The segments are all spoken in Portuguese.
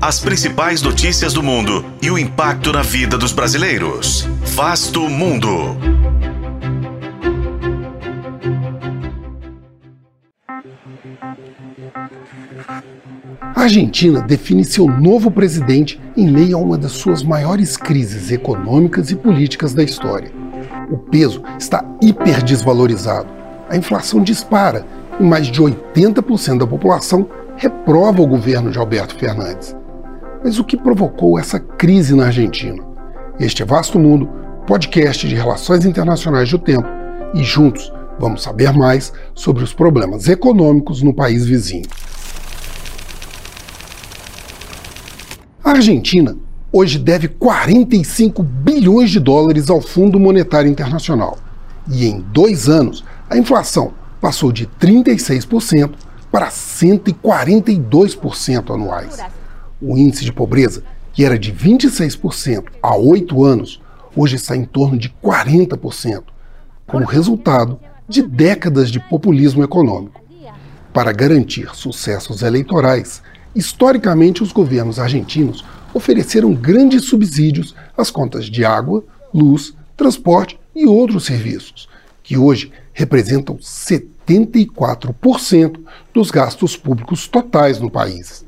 as principais notícias do mundo e o impacto na vida dos brasileiros. Vasto Mundo. A Argentina define seu novo presidente em meio a uma das suas maiores crises econômicas e políticas da história. O peso está hiperdesvalorizado. A inflação dispara e mais de 80% da população reprova o governo de Alberto Fernandes. Mas o que provocou essa crise na Argentina? Este é Vasto Mundo, podcast de relações internacionais do tempo, e juntos vamos saber mais sobre os problemas econômicos no país vizinho. A Argentina hoje deve 45 bilhões de dólares ao Fundo Monetário Internacional. E em dois anos, a inflação passou de 36% para 142% anuais. O índice de pobreza, que era de 26% há oito anos, hoje está em torno de 40%, como resultado de décadas de populismo econômico. Para garantir sucessos eleitorais, historicamente os governos argentinos ofereceram grandes subsídios às contas de água, luz, transporte e outros serviços, que hoje representam 74% dos gastos públicos totais no país.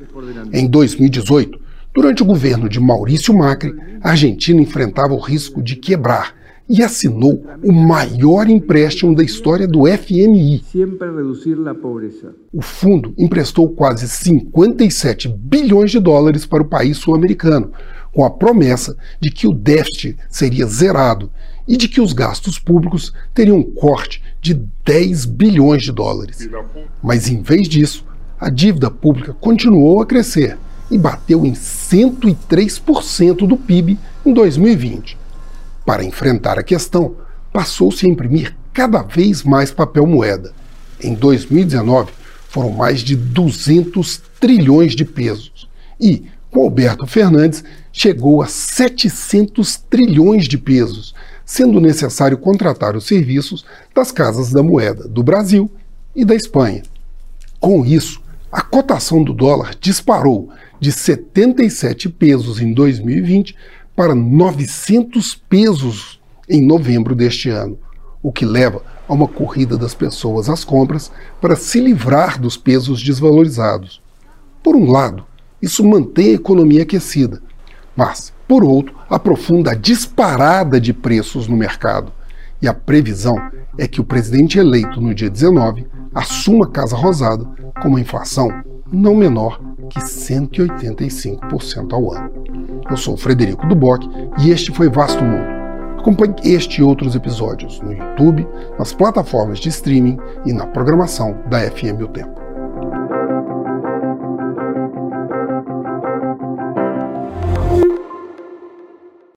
Em 2018, durante o governo de Maurício Macri, a Argentina enfrentava o risco de quebrar e assinou o maior empréstimo da história do FMI. O fundo emprestou quase 57 bilhões de dólares para o país sul-americano, com a promessa de que o déficit seria zerado e de que os gastos públicos teriam um corte de 10 bilhões de dólares. Mas em vez disso, a dívida pública continuou a crescer e bateu em 103% do PIB em 2020. Para enfrentar a questão, passou-se a imprimir cada vez mais papel moeda. Em 2019, foram mais de 200 trilhões de pesos. E, com Alberto Fernandes, chegou a 700 trilhões de pesos, sendo necessário contratar os serviços das casas da moeda do Brasil e da Espanha. Com isso, a cotação do dólar disparou de 77 pesos em 2020 para 900 pesos em novembro deste ano, o que leva a uma corrida das pessoas às compras para se livrar dos pesos desvalorizados. Por um lado, isso mantém a economia aquecida, mas, por outro, aprofunda a disparada de preços no mercado. E a previsão é que o presidente eleito no dia 19 assuma a Casa Rosada com uma inflação não menor que 185% ao ano. Eu sou Frederico Duboc e este foi Vasto Mundo. Acompanhe este e outros episódios no YouTube, nas plataformas de streaming e na programação da FM O Tempo.